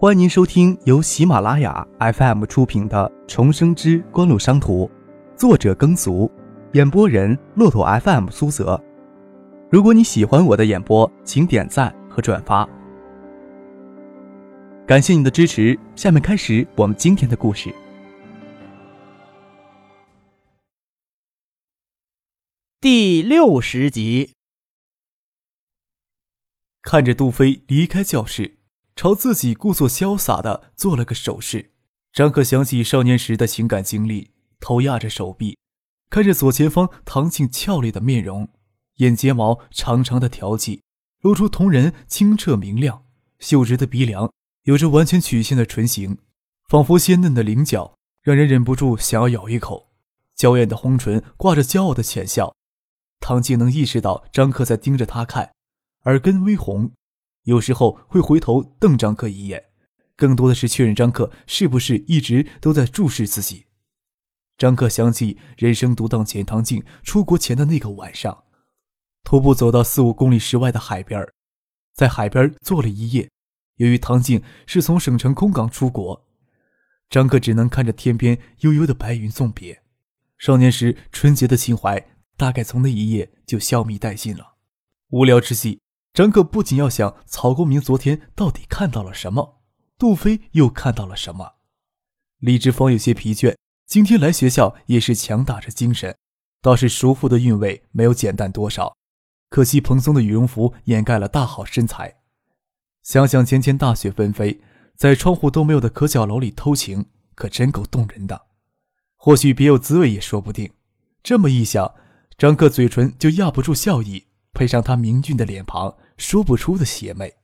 欢迎您收听由喜马拉雅 FM 出品的《重生之官路商途》，作者耕俗，演播人骆驼 FM 苏泽。如果你喜欢我的演播，请点赞和转发，感谢你的支持。下面开始我们今天的故事。第六十集，看着杜飞离开教室。朝自己故作潇洒的做了个手势，张可想起少年时的情感经历，头压着手臂，看着左前方唐静俏丽的面容，眼睫毛长长的挑起，露出瞳仁清澈明亮，秀直的鼻梁，有着完全曲线的唇形，仿佛鲜嫩的菱角，让人忍不住想要咬一口。娇艳的红唇挂着骄傲的浅笑，唐静能意识到张克在盯着她看，耳根微红。有时候会回头瞪张克一眼，更多的是确认张克是不是一直都在注视自己。张克想起人生独当前唐静出国前的那个晚上，徒步走到四五公里之外的海边，在海边坐了一夜。由于唐静是从省城空港出国，张克只能看着天边悠悠的白云送别。少年时纯洁的情怀，大概从那一夜就消弭殆尽了。无聊之际。张克不仅要想曹公明昨天到底看到了什么，杜飞又看到了什么。李志峰有些疲倦，今天来学校也是强打着精神，倒是熟服的韵味没有减淡多少。可惜蓬松的羽绒服掩盖了大好身材。想想前天大雪纷飞，在窗户都没有的可角楼里偷情，可真够动人的。或许别有滋味也说不定。这么一想，张克嘴唇就压不住笑意，配上他明俊的脸庞。说不出的邪魅。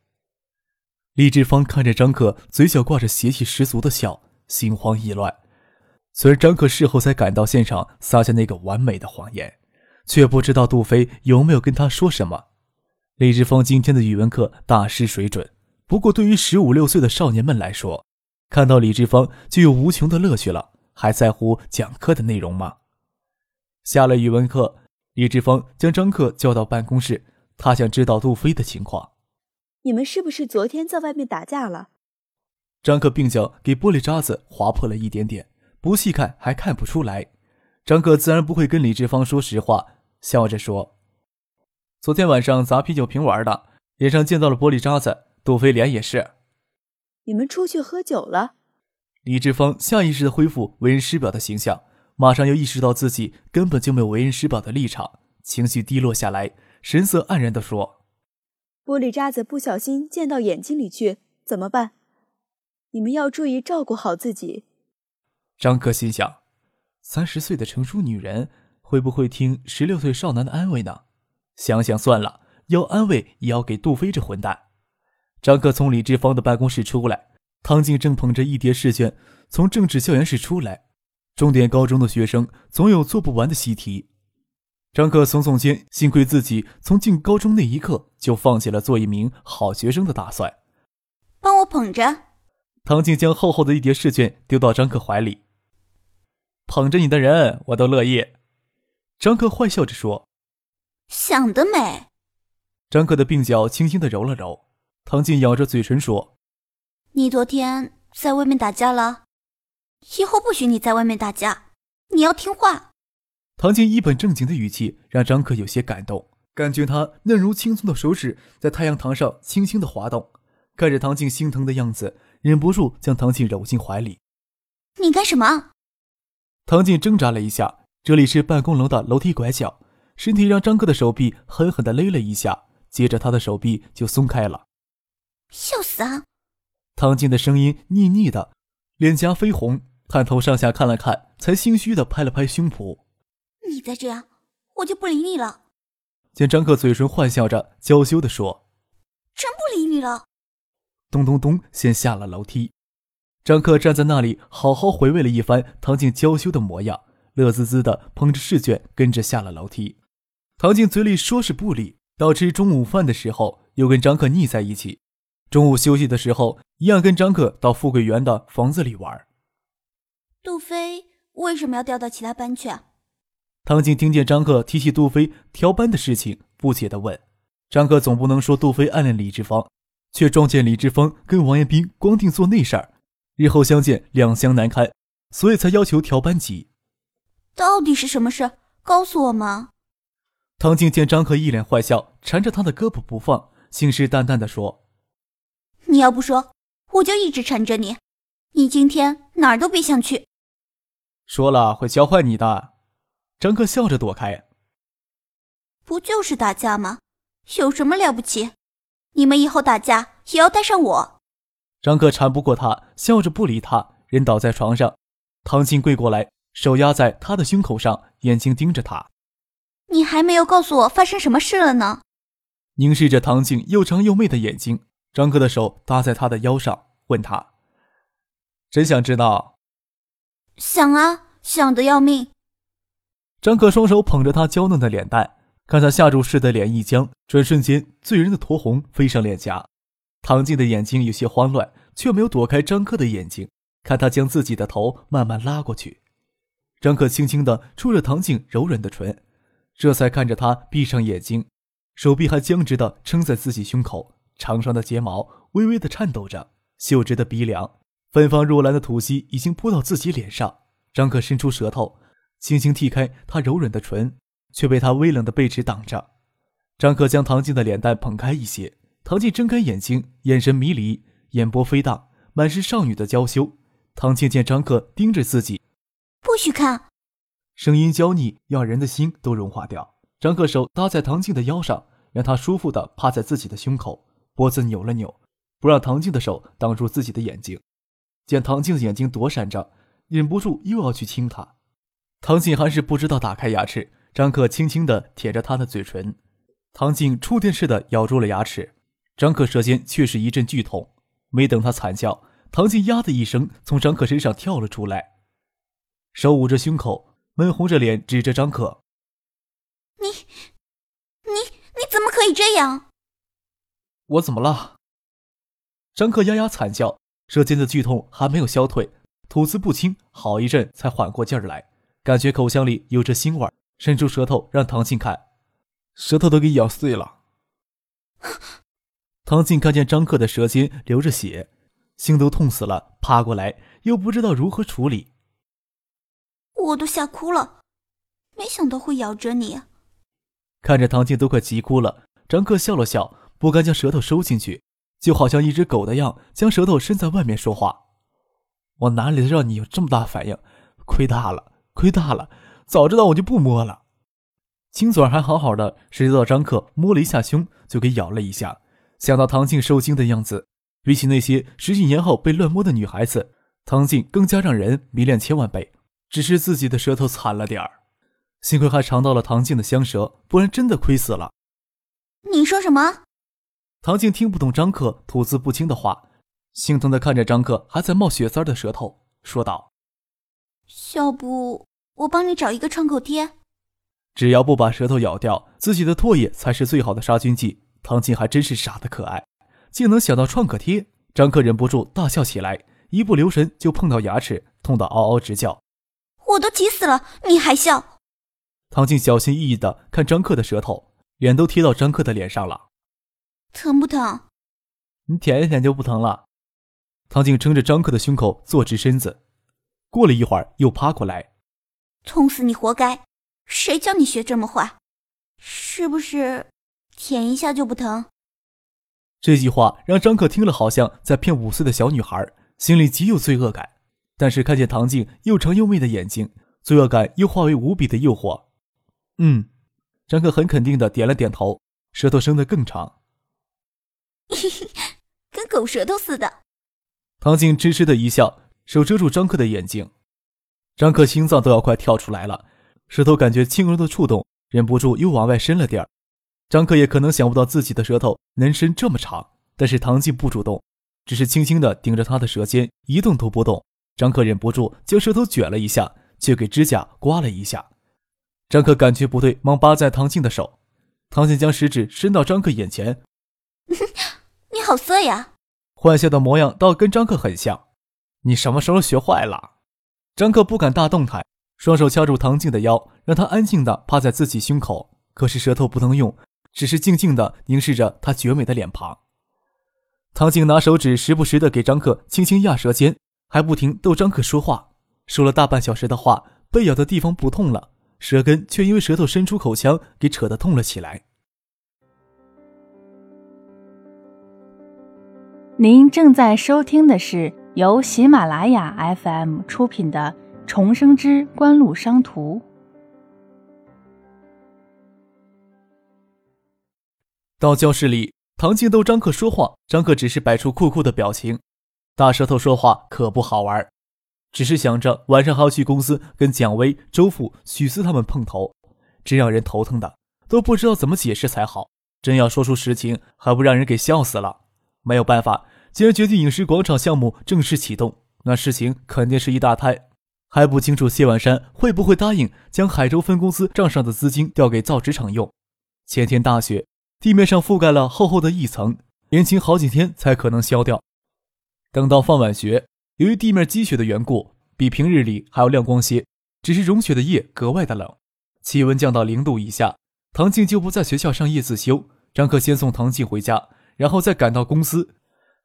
李志芳看着张克，嘴角挂着邪气十足的笑，心慌意乱。虽然张克事后才赶到现场撒下那个完美的谎言，却不知道杜飞有没有跟他说什么。李志芳今天的语文课大失水准，不过对于十五六岁的少年们来说，看到李志芳就有无穷的乐趣了，还在乎讲课的内容吗？下了语文课，李志芳将张克叫到办公室。他想知道杜飞的情况。你们是不是昨天在外面打架了？张克鬓角给玻璃渣子划破了一点点，不细看还看不出来。张克自然不会跟李志芳说实话，笑着说：“昨天晚上砸啤酒瓶玩的，脸上溅到了玻璃渣子，杜飞脸也是。”你们出去喝酒了？李志芳下意识的恢复为人师表的形象，马上又意识到自己根本就没有为人师表的立场，情绪低落下来。神色黯然地说：“玻璃渣子不小心溅到眼睛里去，怎么办？你们要注意照顾好自己。”张克心想：三十岁的成熟女人会不会听十六岁少男的安慰呢？想想算了，要安慰也要给杜飞这混蛋。张克从李志芳的办公室出来，汤静正捧着一叠试卷从政治教研室出来。重点高中的学生总有做不完的习题。张克耸耸肩，幸亏自己从进高中那一刻就放弃了做一名好学生的打算。帮我捧着。唐静将厚厚的一叠试卷丢到张克怀里，捧着你的人我都乐意。张克坏笑着说：“想得美。”张克的鬓角轻轻的揉了揉，唐静咬着嘴唇说：“你昨天在外面打架了，以后不许你在外面打架，你要听话。”唐静一本正经的语气让张克有些感动，感觉他嫩如青葱的手指在太阳堂上轻轻的滑动，看着唐静心疼的样子，忍不住将唐静揉进怀里。你干什么？唐静挣扎了一下，这里是办公楼的楼梯拐角，身体让张克的手臂狠狠的勒了一下，接着他的手臂就松开了。笑死啊！唐静的声音腻腻的，脸颊绯红，探头上下看了看，才心虚的拍了拍胸脯。你再这样，我就不理你了。见张克嘴唇坏笑着，娇羞地说：“真不理你了。”咚咚咚，先下了楼梯。张克站在那里，好好回味了一番唐静娇羞的模样，乐滋滋的捧着试卷，跟着下了楼梯。唐静嘴里说是不理，到吃中午饭的时候又跟张克腻在一起。中午休息的时候，一样跟张克到富贵园的房子里玩。杜飞为什么要调到其他班去？唐静听见张克提起杜飞调班的事情，不解地问：“张克总不能说杜飞暗恋李志芳，却撞见李志芳跟王彦斌光腚做那事儿，日后相见两相难堪，所以才要求调班级。到底是什么事？告诉我嘛！唐静见张克一脸坏笑，缠着他的胳膊不放，信誓旦旦地说：“你要不说，我就一直缠着你。你今天哪儿都别想去。”说了会教坏你的。张克笑着躲开。不就是打架吗？有什么了不起？你们以后打架也要带上我。张克缠不过他，笑着不理他，人倒在床上。唐静跪过来，手压在他的胸口上，眼睛盯着他。你还没有告诉我发生什么事了呢？凝视着唐静又长又媚的眼睛，张克的手搭在他的腰上，问他：“真想知道？”“想啊，想的要命。”张克双手捧着她娇嫩的脸蛋。看他下注似的脸一僵，转瞬间醉人的酡红飞上脸颊。唐静的眼睛有些慌乱，却没有躲开张克的眼睛，看他将自己的头慢慢拉过去。张克轻轻地触着唐静柔软的唇，这才看着她闭上眼睛，手臂还僵直地撑在自己胸口，长长的睫毛微微地颤抖着，秀直的鼻梁，芬芳若兰的吐息已经扑到自己脸上。张克伸出舌头，轻轻剔开她柔软的唇。却被他微冷的背齿挡着。张克将唐静的脸蛋捧开一些，唐静睁开眼睛，眼神迷离，眼波飞荡，满是少女的娇羞。唐静见张克盯着自己，不许看，声音娇腻，要人的心都融化掉。张克手搭在唐静的腰上，让她舒服的趴在自己的胸口，脖子扭了扭，不让唐静的手挡住自己的眼睛。见唐静的眼睛躲闪着，忍不住又要去亲她。唐静还是不知道打开牙齿。张克轻轻地舔着她的嘴唇，唐静触电似的咬住了牙齿，张克舌尖却是一阵剧痛。没等他惨叫，唐静呀的一声从张克身上跳了出来，手捂着胸口，闷红着脸指着张克：“你，你，你怎么可以这样？”“我怎么了？”张克呀呀惨叫，舌尖的剧痛还没有消退，吐字不清，好一阵才缓过劲儿来，感觉口腔里有着腥味儿。伸出舌头让唐静看，舌头都给咬碎了。唐静看见张克的舌尖流着血，心都痛死了，趴过来又不知道如何处理。我都吓哭了，没想到会咬着你。看着唐静都快急哭了，张克笑了笑，不敢将舌头收进去，就好像一只狗的样，将舌头伸在外面说话。我哪里让你有这么大反应？亏大了，亏大了。早知道我就不摸了。青嘴还好好的，谁知道张克摸了一下胸就给咬了一下。想到唐静受惊的样子，比起那些十几年后被乱摸的女孩子，唐静更加让人迷恋千万倍。只是自己的舌头惨了点儿，幸亏还尝到了唐静的香舌，不然真的亏死了。你说什么？唐静听不懂张克吐字不清的话，心疼的看着张克还在冒血丝的舌头，说道：“要不……”我帮你找一个创口贴，只要不把舌头咬掉，自己的唾液才是最好的杀菌剂。唐静还真是傻的可爱，竟能想到创可贴。张克忍不住大笑起来，一不留神就碰到牙齿，痛得嗷嗷直叫。我都急死了，你还笑？唐静小心翼翼的看张克的舌头，脸都贴到张克的脸上了。疼不疼？你舔一舔就不疼了。唐静撑着张克的胸口坐直身子，过了一会儿又趴过来。痛死你活该！谁叫你学这么坏？是不是舔一下就不疼？这句话让张克听了，好像在骗五岁的小女孩，心里极有罪恶感。但是看见唐静又长又媚的眼睛，罪恶感又化为无比的诱惑。嗯，张克很肯定的点了点头，舌头伸得更长，跟狗舌头似的。唐静痴痴的一笑，手遮住张克的眼睛。张克心脏都要快跳出来了，舌头感觉轻柔的触动，忍不住又往外伸了点儿。张克也可能想不到自己的舌头能伸这么长，但是唐静不主动，只是轻轻的顶着他的舌尖，一动都不动。张克忍不住将舌头卷了一下，却给指甲刮了一下。张克感觉不对，忙扒在唐静的手。唐静将食指伸到张克眼前，你好色呀！坏笑的模样倒跟张克很像。你什么时候学坏了？张克不敢大动弹，双手掐住唐静的腰，让她安静的趴在自己胸口。可是舌头不能用，只是静静的凝视着她绝美的脸庞。唐静拿手指时不时的给张克轻轻压舌尖，还不停逗张克说话，说了大半小时的话，被咬的地方不痛了，舌根却因为舌头伸出口腔给扯得痛了起来。您正在收听的是由喜马拉雅 FM 出品的《重生之官路商途》。到教室里，唐静逗张克说话，张克只是摆出酷酷的表情。大舌头说话可不好玩，只是想着晚上还要去公司跟蒋薇、周富、许思他们碰头，真让人头疼的，都不知道怎么解释才好。真要说出实情，还不让人给笑死了。没有办法，既然决定影视广场项目正式启动，那事情肯定是一大摊。还不清楚谢万山会不会答应将海州分公司账上的资金调给造纸厂用。前天大雪，地面上覆盖了厚厚的一层，延晴好几天才可能消掉。等到放晚学，由于地面积雪的缘故，比平日里还要亮光些，只是融雪的夜格外的冷，气温降到零度以下。唐静就不在学校上夜自修，张克先送唐静回家。然后再赶到公司，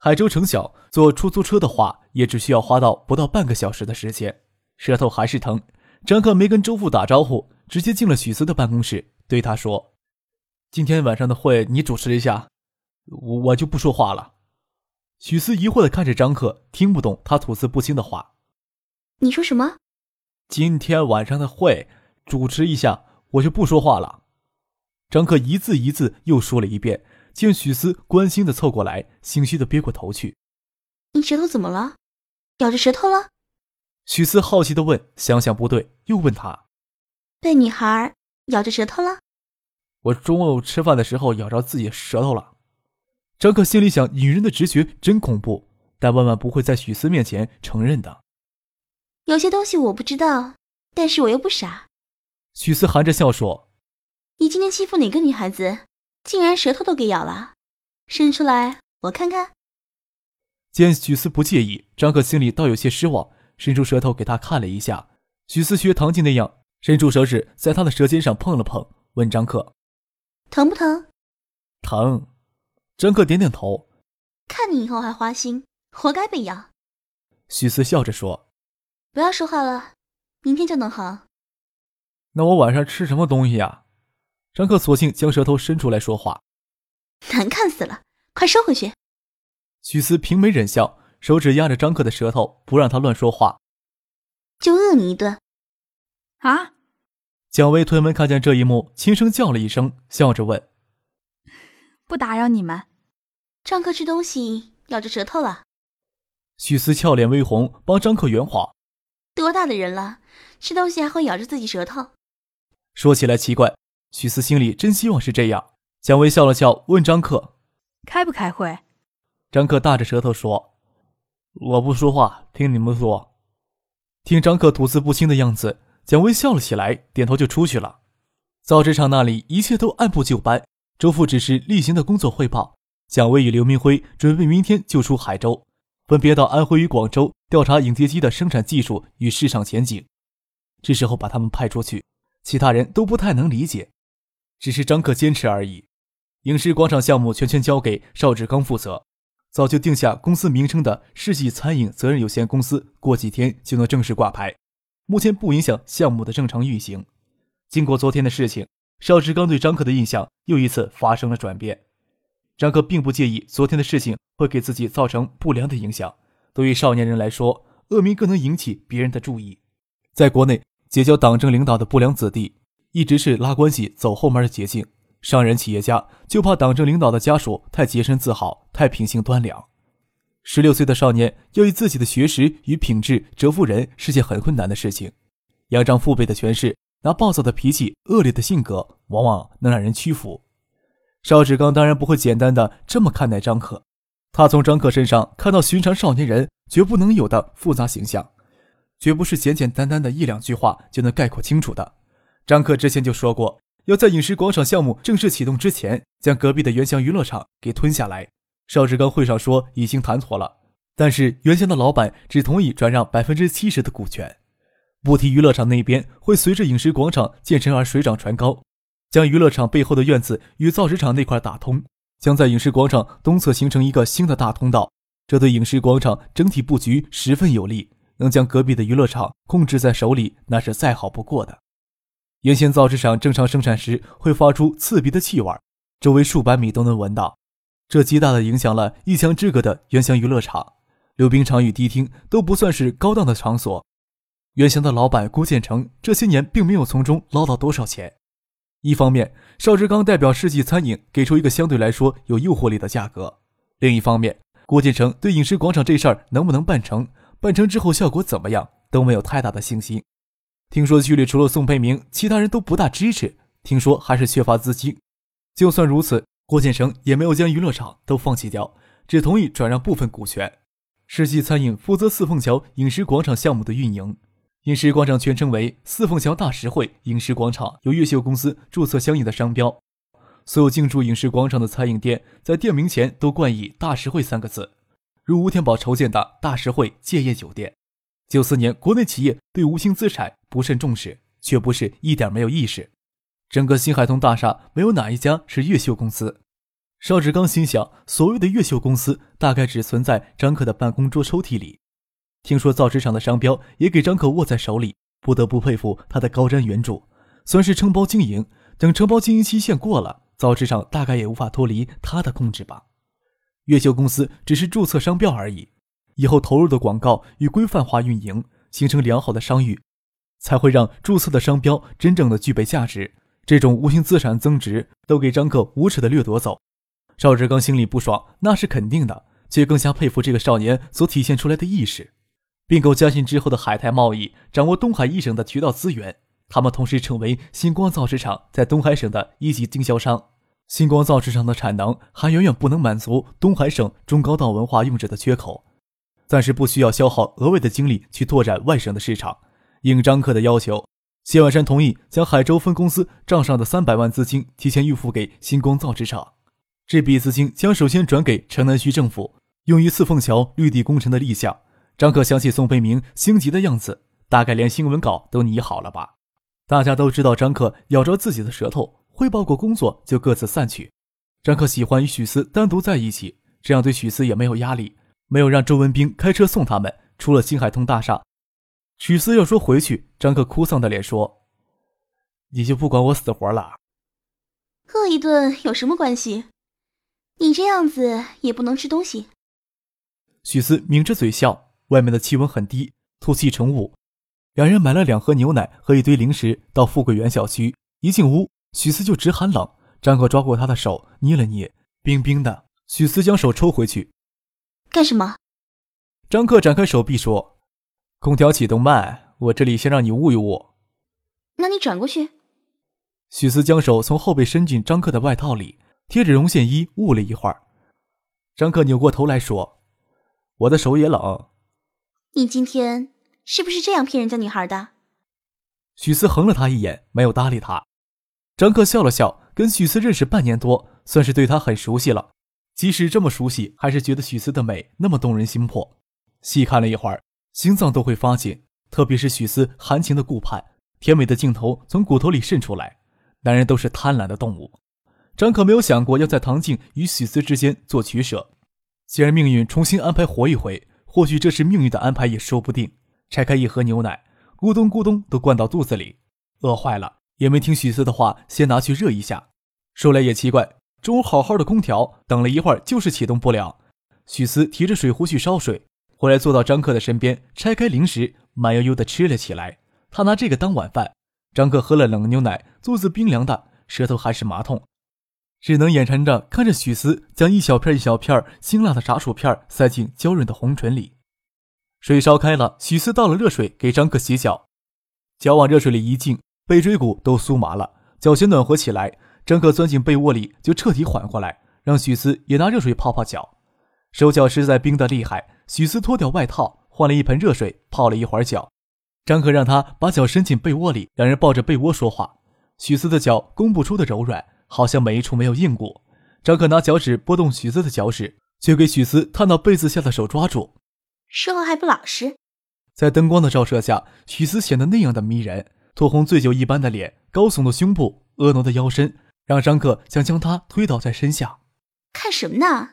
海州城小，坐出租车的话，也只需要花到不到半个小时的时间。舌头还是疼，张克没跟周父打招呼，直接进了许思的办公室，对他说：“今天晚上的会你主持一下，我我就不说话了。”许思疑惑的看着张克，听不懂他吐字不清的话：“你说什么？”“今天晚上的会主持一下，我就不说话了。”张克一字一字又说了一遍。见许思关心的凑过来，心虚的憋过头去。你舌头怎么了？咬着舌头了？许思好奇的问。想想不对，又问他：被女孩咬着舌头了？我中午吃饭的时候咬着自己舌头了。张可心里想：女人的直觉真恐怖，但万万不会在许思面前承认的。有些东西我不知道，但是我又不傻。许思含着笑说：“你今天欺负哪个女孩子？”竟然舌头都给咬了，伸出来我看看。见许思不介意，张克心里倒有些失望，伸出舌头给他看了一下。许思学唐静那样，伸出手指在他的舌尖上碰了碰，问张克：“疼不疼？”“疼。”张克点点头。看你以后还花心，活该被咬。许思笑着说：“不要说话了，明天就能好。”“那我晚上吃什么东西呀？”张克索性将舌头伸出来说话，难看死了，快收回去。许思平眉忍笑，手指压着张克的舌头，不让他乱说话。就饿你一顿。啊！蒋薇推门看见这一幕，轻声叫了一声，笑着问：“不打扰你们。”张克吃东西咬着舌头了。许思俏脸微红，帮张克圆谎：“多大的人了，吃东西还会咬着自己舌头？”说起来奇怪。许思心里真希望是这样。蒋薇笑了笑，问张克：“开不开会？”张克大着舌头说：“我不说话，听你们说。”听张克吐字不清的样子，蒋薇笑了起来，点头就出去了。造纸厂那里一切都按部就班，周副只是例行的工作汇报。蒋薇与刘明辉准备明天就出海州，分别到安徽与广州调查影碟机的生产技术与市场前景。这时候把他们派出去，其他人都不太能理解。只是张克坚持而已。影视广场项目全权交给邵志刚负责，早就定下公司名称的世纪餐饮责任有限公司，过几天就能正式挂牌。目前不影响项目的正常运行。经过昨天的事情，邵志刚对张克的印象又一次发生了转变。张克并不介意昨天的事情会给自己造成不良的影响。对于少年人来说，恶名更能引起别人的注意。在国内结交党政领导的不良子弟。一直是拉关系走后门的捷径。商人企业家就怕党政领导的家属太洁身自好，太品性端良。十六岁的少年要以自己的学识与品质折服人，是件很困难的事情。仰仗父辈的权势，拿暴躁的脾气、恶劣的性格，往往能让人屈服。邵志刚当然不会简单的这么看待张克，他从张克身上看到寻常少年人绝不能有的复杂形象，绝不是简简单单的一两句话就能概括清楚的。张克之前就说过，要在影视广场项目正式启动之前，将隔壁的原祥娱乐场给吞下来。邵志刚会上说已经谈妥了，但是原祥的老板只同意转让百分之七十的股权。不提娱乐场那边会随着影视广场建成而水涨船高，将娱乐场背后的院子与造纸厂那块打通，将在影视广场东侧形成一个新的大通道，这对影视广场整体布局十分有利，能将隔壁的娱乐场控制在手里，那是再好不过的。原先造纸厂正常生产时会发出刺鼻的气味，周围数百米都能闻到，这极大的影响了一墙之隔的原乡娱乐场。溜冰场与迪厅都不算是高档的场所。原乡的老板郭建成这些年并没有从中捞到多少钱。一方面，邵志刚代表世纪餐饮给出一个相对来说有诱惑力的价格；另一方面，郭建成对影视广场这事儿能不能办成，办成之后效果怎么样都没有太大的信心。听说区里除了宋培明，其他人都不大支持。听说还是缺乏资金。就算如此，郭建成也没有将娱乐场都放弃掉，只同意转让部分股权。世纪餐饮负责四凤桥饮食广场项目的运营，饮食广场全称为四凤桥大实惠饮食广场，由越秀公司注册相应的商标。所有进驻饮食广场的餐饮店在店名前都冠以“大实惠”三个字，如吴天宝筹建的大实惠建业酒店。九四年，国内企业对无形资产不甚重视，却不是一点没有意识。整个新海通大厦没有哪一家是越秀公司。邵志刚心想，所谓的越秀公司大概只存在张可的办公桌抽屉里。听说造纸厂的商标也给张可握在手里，不得不佩服他的高瞻远瞩。算是承包经营，等承包经营期限过了，造纸厂大概也无法脱离他的控制吧。越秀公司只是注册商标而已，以后投入的广告与规范化运营，形成良好的商誉，才会让注册的商标真正的具备价值。这种无形资产增值，都给张克无耻的掠夺走。邵志刚心里不爽，那是肯定的，却更加佩服这个少年所体现出来的意识。并购嘉信之后的海泰贸易掌握东海一省的渠道资源，他们同时成为星光造纸厂在东海省的一级经销商。星光造纸厂的产能还远远不能满足东海省中高档文化用纸的缺口，暂时不需要消耗额外的精力去拓展外省的市场。应张克的要求，谢万山同意将海州分公司账上的三百万资金提前预付给星光造纸厂。这笔资金将首先转给城南区政府，用于四凤桥绿地工程的立项。张克想起宋飞明心急的样子，大概连新闻稿都拟好了吧？大家都知道张克咬着自己的舌头，汇报过工作就各自散去。张克喜欢与许思单独在一起，这样对许思也没有压力，没有让周文斌开车送他们出了新海通大厦。许思要说回去，张克哭丧的脸说：“你就不管我死活了？饿一顿有什么关系？”你这样子也不能吃东西。许思抿着嘴笑。外面的气温很低，吐气成雾。两人买了两盒牛奶和一堆零食到富贵园小区。一进屋，许思就直喊冷。张克抓过他的手，捏了捏，冰冰的。许思将手抽回去。干什么？张克展开手臂说：“空调启动慢，我这里先让你捂一捂。”那你转过去。许思将手从后背伸进张克的外套里。贴着绒线衣捂了一会儿，张克扭过头来说：“我的手也冷。”你今天是不是这样骗人家女孩的？许思横了他一眼，没有搭理他。张克笑了笑，跟许思认识半年多，算是对他很熟悉了。即使这么熟悉，还是觉得许思的美那么动人心魄。细看了一会儿，心脏都会发紧。特别是许思含情的顾盼，甜美的镜头从骨头里渗出来。男人都是贪婪的动物。张可没有想过要在唐静与许思之间做取舍。既然命运重新安排活一回，或许这是命运的安排也说不定。拆开一盒牛奶，咕咚咕咚都灌到肚子里，饿坏了也没听许思的话，先拿去热一下。说来也奇怪，中午好好的空调，等了一会儿就是启动不了。许思提着水壶去烧水，回来坐到张克的身边，拆开零食，慢悠悠的吃了起来。他拿这个当晚饭。张克喝了冷牛奶，肚子冰凉的，舌头还是麻痛。只能眼馋着看着许思将一小片一小片辛辣的炸薯片塞进娇润的红唇里。水烧开了，许思倒了热水给张克洗脚，脚往热水里一浸，背椎骨都酥麻了，脚先暖和起来。张可钻进被窝里就彻底缓过来，让许思也拿热水泡泡脚。手脚实在冰得厉害，许思脱掉外套，换了一盆热水泡了一会儿脚。张可让他把脚伸进被窝里，两人抱着被窝说话。许思的脚弓不出的柔软。好像每一处没有硬骨。张可拿脚趾拨动许思的脚趾，却给许思探到被子下的手抓住。说话还不老实。在灯光的照射下，许思显得那样的迷人，酡红醉酒一般的脸，高耸的胸部，婀娜的腰身，让张克想将他推倒在身下。看什么呢？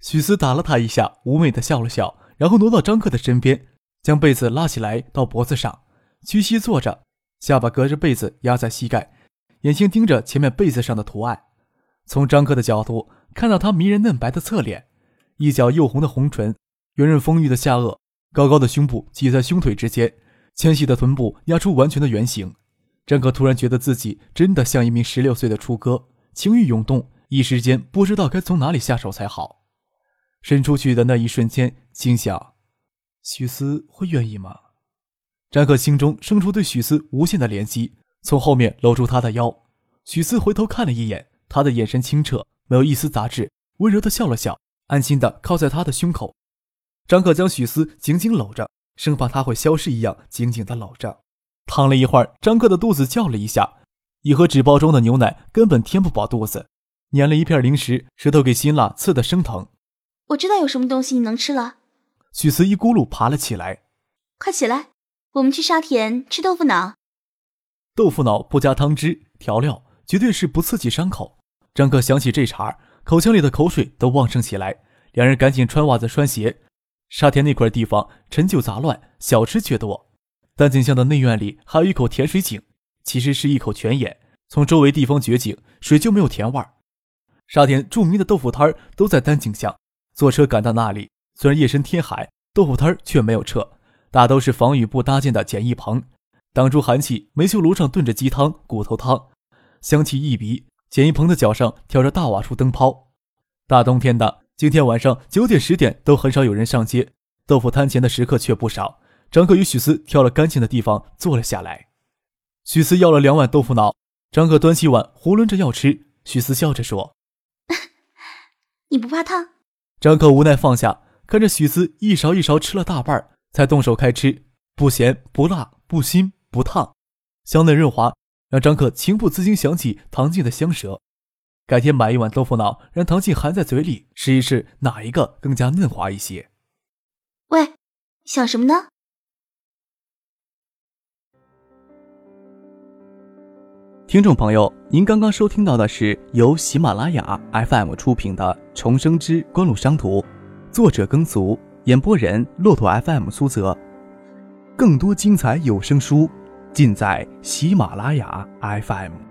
许思打了他一下，妩媚的笑了笑，然后挪到张克的身边，将被子拉起来到脖子上，屈膝坐着，下巴隔着被子压在膝盖，眼睛盯着前面被子上的图案。从张克的角度看到他迷人嫩白的侧脸，一角又红的红唇，圆润丰腴的下颚，高高的胸部挤在胸腿之间，纤细的臀部压出完全的圆形。张克突然觉得自己真的像一名十六岁的初哥，情欲涌动，一时间不知道该从哪里下手才好。伸出去的那一瞬间，心想：许思会愿意吗？张克心中生出对许思无限的怜惜，从后面搂住她的腰。许思回头看了一眼，他的眼神清澈，没有一丝杂质，温柔的笑了笑，安心的靠在他的胸口。张克将许思紧紧搂着，生怕他会消失一样，紧紧的搂着。躺了一会儿，张克的肚子叫了一下，一盒纸包装的牛奶根本填不饱肚子，粘了一片零食，舌头给辛辣刺得生疼。我知道有什么东西你能吃了。许慈一咕噜爬了起来，快起来，我们去沙田吃豆腐脑。豆腐脑不加汤汁调料，绝对是不刺激伤口。张克想起这茬，口腔里的口水都旺盛起来。两人赶紧穿袜子穿鞋。沙田那块地方陈旧杂乱，小吃却多。丹景巷的内院里还有一口甜水井，其实是一口泉眼。从周围地方掘井，水就没有甜味儿。沙田著名的豆腐摊儿都在丹景巷。坐车赶到那里，虽然夜深天海，豆腐摊却没有撤，大都是防雨布搭建的简易棚，挡住寒气。煤球炉上炖着鸡汤、骨头汤，香气一鼻。简易棚的脚上挑着大瓦数灯泡。大冬天的，今天晚上九点十点都很少有人上街，豆腐摊前的食客却不少。张克与许思挑了干净的地方坐了下来。许思要了两碗豆腐脑，张克端起碗囫囵着要吃。许思笑着说：“你不怕烫？”张克无奈放下，看着许思一勺一勺吃了大半，才动手开吃。不咸不辣不腥不烫，香嫩润滑，让张克情不自禁想起唐静的香舌。改天买一碗豆腐脑，让唐静含在嘴里试一试，哪一个更加嫩滑一些。喂，想什么呢？听众朋友，您刚刚收听到的是由喜马拉雅 FM 出品的《重生之官路商途》，作者耕俗，演播人骆驼 FM 苏泽。更多精彩有声书，尽在喜马拉雅 FM。